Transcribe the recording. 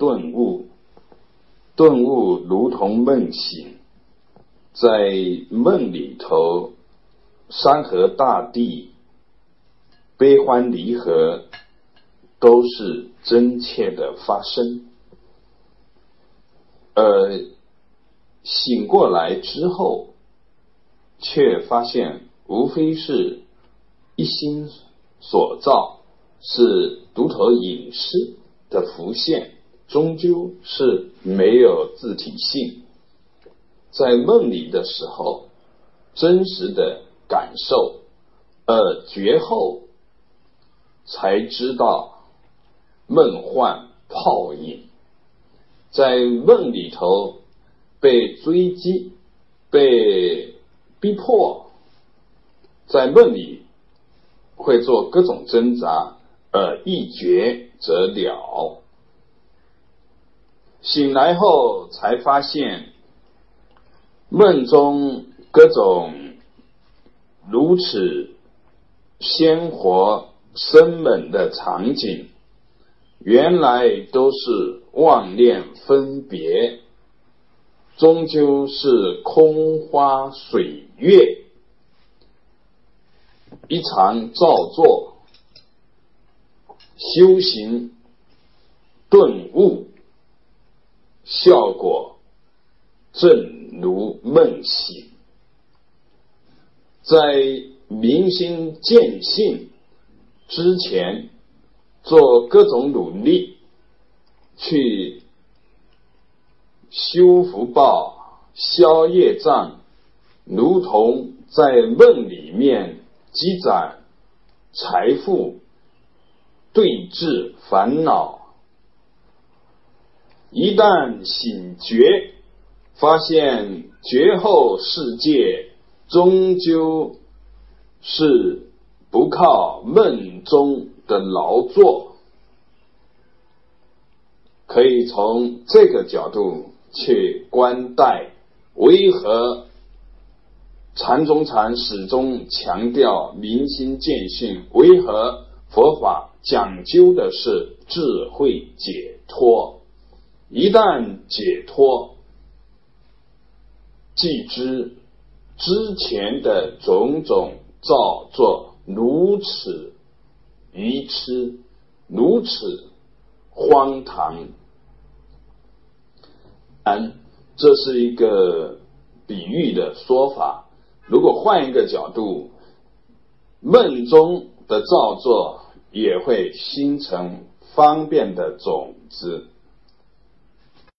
顿悟，顿悟如同梦醒，在梦里头，山河大地、悲欢离合，都是真切的发生。呃，醒过来之后，却发现无非是一心所造，是独头隐士的浮现，终究是没有自体性。在梦里的时候，真实的感受，而觉后才知道梦幻泡影，在梦里头被追击、被逼迫，在梦里会做各种挣扎，而一觉则了。醒来后才发现。梦中各种如此鲜活生猛的场景，原来都是妄念分别，终究是空花水月，一场造作，修行顿悟，效果正。如梦醒，在明心见性之前，做各种努力去修福报、消业障，如同在梦里面积攒财富、对治烦恼，一旦醒觉。发现绝后世界终究是不靠梦中的劳作，可以从这个角度去观待，为何禅宗禅始终强调明心见性？为何佛法讲究的是智慧解脱？一旦解脱。既知之前的种种造作如此愚痴，如此荒唐，嗯，这是一个比喻的说法。如果换一个角度，梦中的造作也会形成方便的种子。